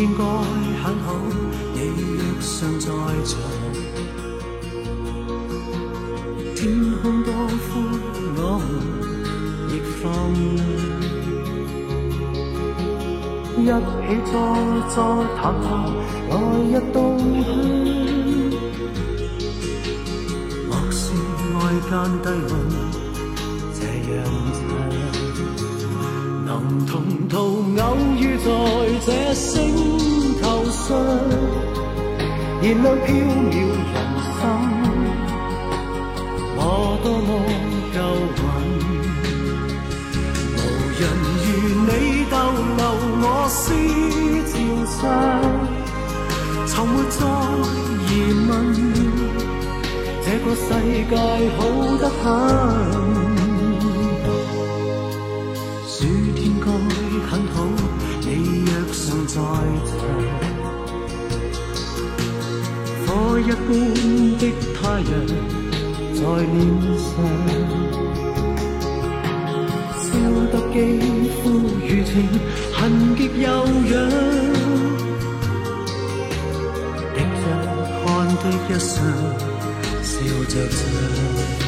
应该很好，你若尚在场，天空多宽，我们亦放分。一起坐坐，谈谈来日动向。莫说爱间低温，这样。能同途偶遇在这星球上，燃亮飘渺人生，我多么够运，无人与你逗留我思潮上，从没再疑问，这个世界好。火一般的太阳在脸上，烧得肌肤如情，痕极又痒。滴着汗的一双，笑着唱。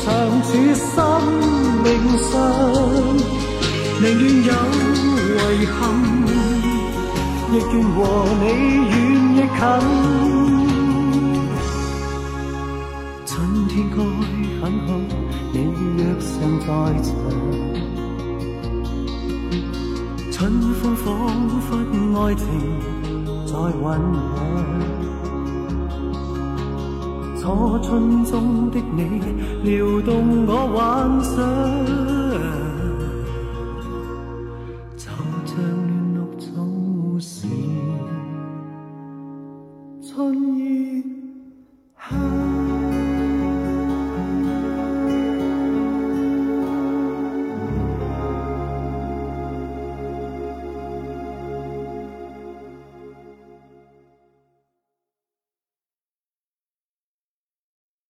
长处心铭上，宁愿有遗憾，亦愿和你远亦近。春天该很好，你若尚在场。春风仿佛爱情在酝酿，初春中的你。撩动我幻想。